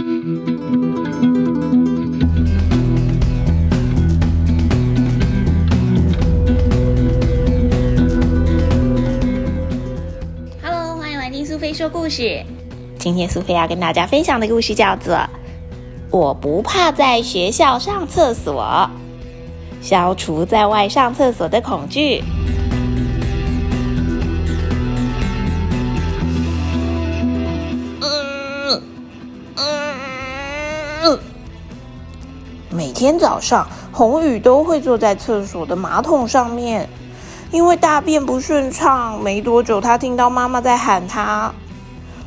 Hello，欢迎来听苏菲说故事。今天苏菲要跟大家分享的故事叫做《我不怕在学校上厕所》，消除在外上厕所的恐惧。天早上，红宇都会坐在厕所的马桶上面，因为大便不顺畅。没多久，他听到妈妈在喊他：“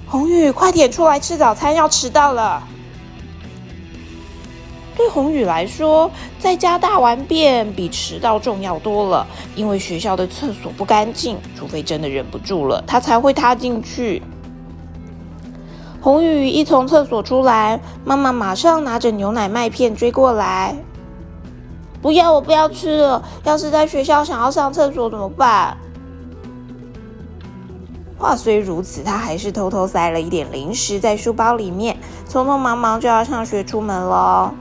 红宇，快点出来吃早餐，要迟到了。”对红宇来说，在家大完便比迟到重要多了，因为学校的厕所不干净，除非真的忍不住了，他才会踏进去。红宇一从厕所出来，妈妈马上拿着牛奶麦片追过来。不要，我不要吃了。要是在学校想要上厕所怎么办？话虽如此，他还是偷偷塞了一点零食在书包里面，匆匆忙忙就要上学出门了。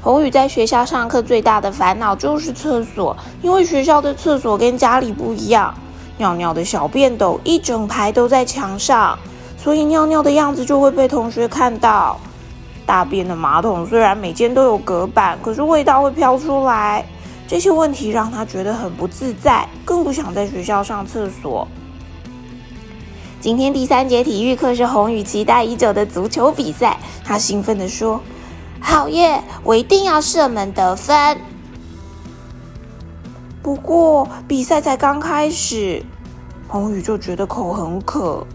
红宇在学校上课最大的烦恼就是厕所，因为学校的厕所跟家里不一样，尿尿的小便斗一整排都在墙上。所以尿尿的样子就会被同学看到。大便的马桶虽然每间都有隔板，可是味道会飘出来。这些问题让他觉得很不自在，更不想在学校上厕所。今天第三节体育课是红宇期待已久的足球比赛，他兴奋地说：“好耶！我一定要射门得分。”不过比赛才刚开始，红宇就觉得口很渴。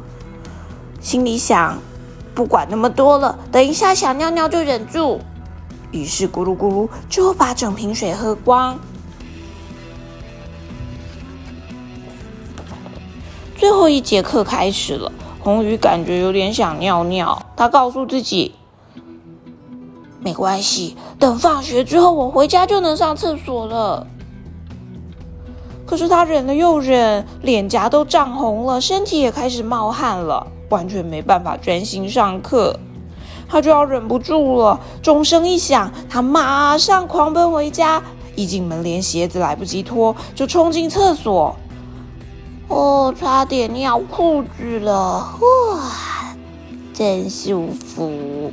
心里想，不管那么多了，等一下想尿尿就忍住。于是咕噜咕噜就把整瓶水喝光。最后一节课开始了，红鱼感觉有点想尿尿。他告诉自己，没关系，等放学之后我回家就能上厕所了。可是他忍了又忍，脸颊都涨红了，身体也开始冒汗了。完全没办法专心上课，他就要忍不住了。钟声一响，他马上狂奔回家，一进门连鞋子来不及脱，就冲进厕所。哦，差点尿裤子了，哇，真舒服。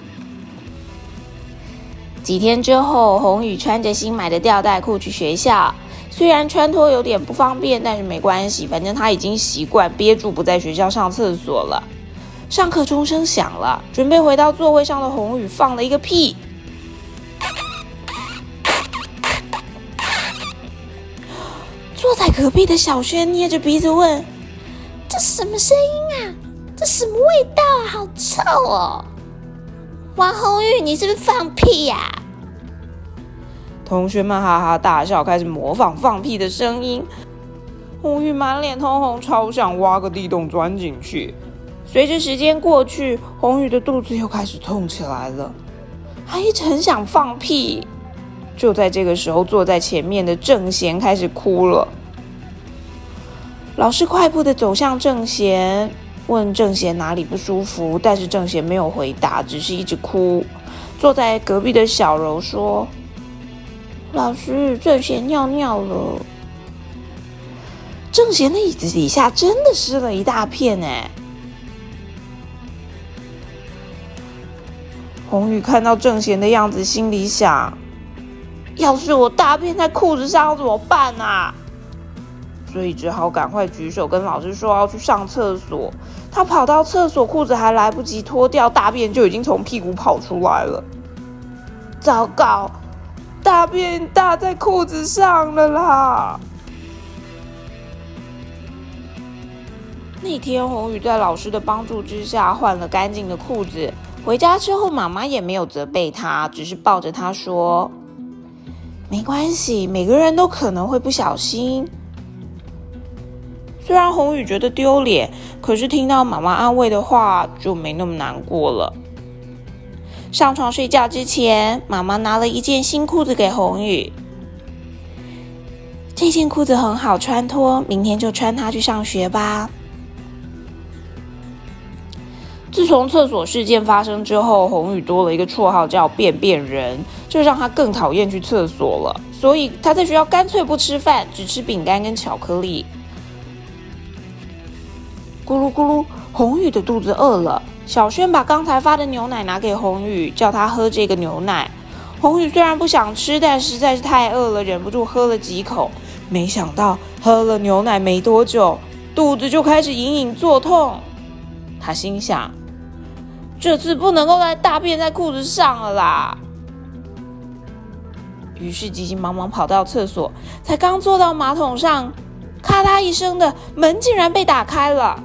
几天之后，红宇穿着新买的吊带裤去学校，虽然穿脱有点不方便，但是没关系，反正他已经习惯憋住不在学校上厕所了。上课钟声响了，准备回到座位上的红宇放了一个屁。坐在隔壁的小轩捏着鼻子问：“这什么声音啊？这什么味道啊？好臭哦！”王红宇，你是不是放屁呀？同学们哈哈大笑，开始模仿放屁的声音。红宇满脸通红，超想挖个地洞钻进去。随着时间过去，红宇的肚子又开始痛起来了。他一直很想放屁。就在这个时候，坐在前面的郑贤开始哭了。老师快步的走向郑贤，问郑贤哪里不舒服，但是郑贤没有回答，只是一直哭。坐在隔壁的小柔说：“老师，郑贤尿尿了。”郑贤的椅子底下真的湿了一大片哎。红宇看到正贤的样子，心里想：要是我大便在裤子上怎么办啊？所以只好赶快举手跟老师说要去上厕所。他跑到厕所，裤子还来不及脱掉，大便就已经从屁股跑出来了。糟糕，大便搭在裤子上了啦！那天，红宇在老师的帮助之下换了干净的裤子。回家之后，妈妈也没有责备他，只是抱着他说：“没关系，每个人都可能会不小心。”虽然红宇觉得丢脸，可是听到妈妈安慰的话，就没那么难过了。上床睡觉之前，妈妈拿了一件新裤子给红宇。这件裤子很好穿脱，明天就穿它去上学吧。自从厕所事件发生之后，红宇多了一个绰号叫“便便人”，这让他更讨厌去厕所了。所以他在学校干脆不吃饭，只吃饼干跟巧克力。咕噜咕噜，红宇的肚子饿了。小轩把刚才发的牛奶拿给红宇，叫他喝这个牛奶。红宇虽然不想吃，但实在是太饿了，忍不住喝了几口。没想到喝了牛奶没多久，肚子就开始隐隐作痛。他心想：这次不能够再大便在裤子上了啦。于是急急忙忙跑到厕所，才刚坐到马桶上，咔嗒一声的门竟然被打开了。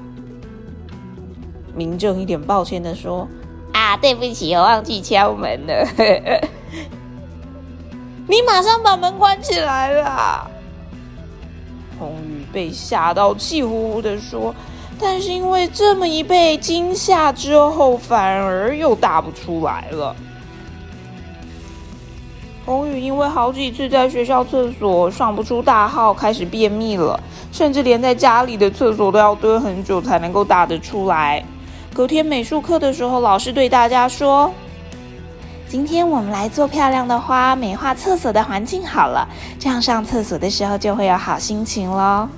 明正一脸抱歉的说：“啊，对不起，我忘记敲门了。你马上把门关起来了。”红雨被吓到气呼呼的说：“但是因为这么一被惊吓之后，反而又大不出来了。”红宇因为好几次在学校厕所上不出大号，开始便秘了，甚至连在家里的厕所都要蹲很久才能够打得出来。隔天美术课的时候，老师对大家说：“今天我们来做漂亮的花，美化厕所的环境好了，这样上厕所的时候就会有好心情喽。”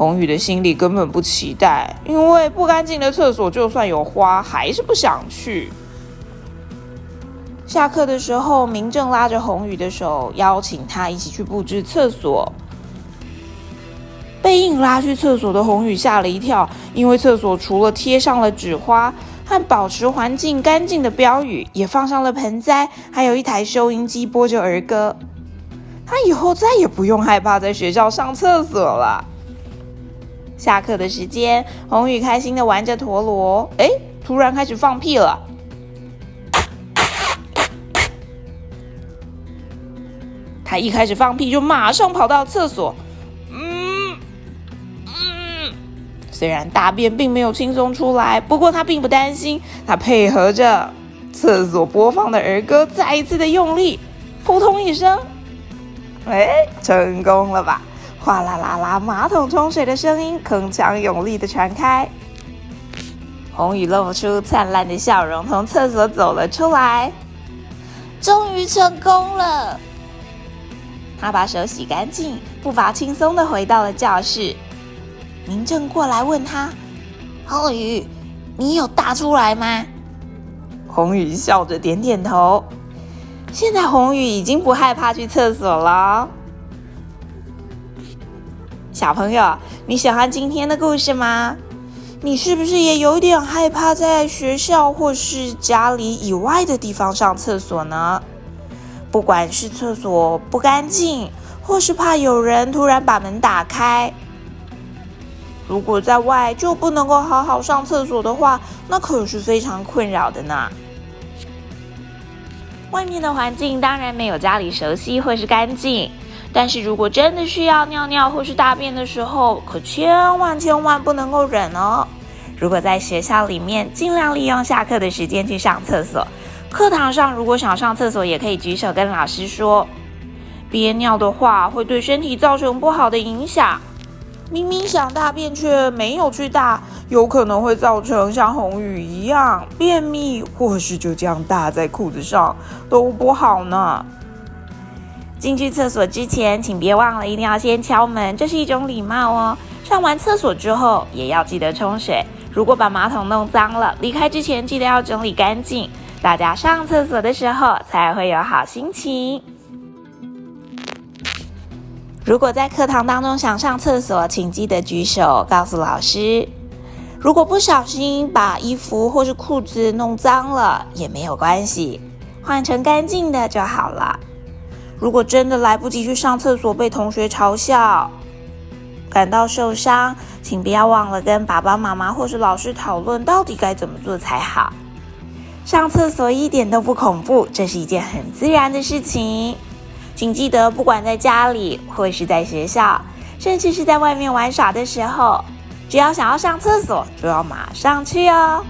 红宇的心里根本不期待，因为不干净的厕所就算有花，还是不想去。下课的时候，明正拉着红宇的手，邀请他一起去布置厕所。被硬拉去厕所的红宇吓了一跳，因为厕所除了贴上了纸花和保持环境干净的标语，也放上了盆栽，还有一台收音机播着儿歌。他以后再也不用害怕在学校上厕所了。下课的时间，红宇开心的玩着陀螺，哎，突然开始放屁了。他一开始放屁，就马上跑到厕所。嗯嗯虽然大便并没有轻松出来，不过他并不担心。他配合着厕所播放的儿歌，再一次的用力，扑通一声，哎，成功了吧？哗啦啦啦，马桶冲水的声音铿锵有力的传开。红雨露出灿烂的笑容，从厕所走了出来，终于成功了。他把手洗干净，步伐轻松的回到了教室。明正过来问他：“红宇，你有大出来吗？”红宇笑着点点头。现在红宇已经不害怕去厕所了。小朋友，你喜欢今天的故事吗？你是不是也有点害怕在学校或是家里以外的地方上厕所呢？不管是厕所不干净，或是怕有人突然把门打开。如果在外就不能够好好上厕所的话，那可是非常困扰的呢。外面的环境当然没有家里熟悉或是干净，但是如果真的需要尿尿或是大便的时候，可千万千万不能够忍哦。如果在学校里面，尽量利用下课的时间去上厕所。课堂上如果想上厕所，也可以举手跟老师说。憋尿的话，会对身体造成不好的影响。明明想大便却没有去大，有可能会造成像红雨一样便秘，或是就这样大在裤子上都不好呢。进去厕所之前，请别忘了一定要先敲门，这是一种礼貌哦。上完厕所之后也要记得冲水，如果把马桶弄脏了，离开之前记得要整理干净，大家上厕所的时候才会有好心情。如果在课堂当中想上厕所，请记得举手告诉老师。如果不小心把衣服或是裤子弄脏了，也没有关系，换成干净的就好了。如果真的来不及去上厕所，被同学嘲笑，感到受伤，请不要忘了跟爸爸妈妈或是老师讨论，到底该怎么做才好。上厕所一点都不恐怖，这是一件很自然的事情。请记得，不管在家里，或是在学校，甚至是在外面玩耍的时候，只要想要上厕所，就要马上去哦。